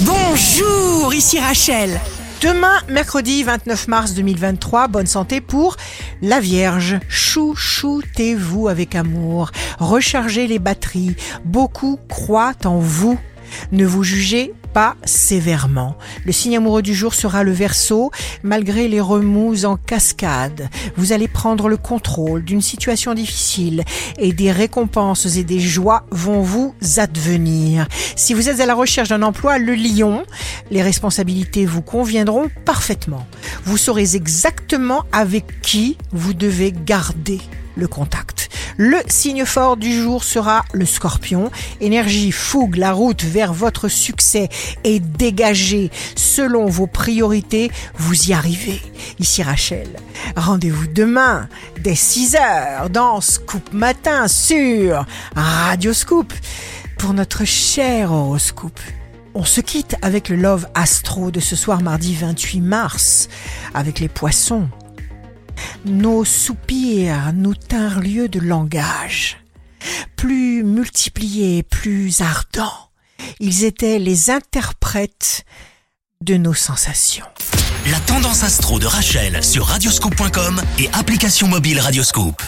Bonjour, ici Rachel. Demain, mercredi 29 mars 2023, bonne santé pour la Vierge. Chouchoutez-vous avec amour. Rechargez les batteries. Beaucoup croient en vous. Ne vous jugez pas sévèrement. Le signe amoureux du jour sera le verso. Malgré les remous en cascade, vous allez prendre le contrôle d'une situation difficile et des récompenses et des joies vont vous advenir. Si vous êtes à la recherche d'un emploi, le lion, les responsabilités vous conviendront parfaitement. Vous saurez exactement avec qui vous devez garder le contact. Le signe fort du jour sera le scorpion. Énergie, fougue, la route vers votre succès est dégagée selon vos priorités. Vous y arrivez. Ici Rachel. Rendez-vous demain dès 6 heures dans Scoop Matin sur Radio Scoop pour notre cher horoscope. On se quitte avec le Love Astro de ce soir mardi 28 mars avec les poissons. Nos soupirs nous tinrent lieu de langage. Plus multipliés, plus ardents, ils étaient les interprètes de nos sensations. La tendance astro de Rachel sur radioscope.com et application mobile Radioscope.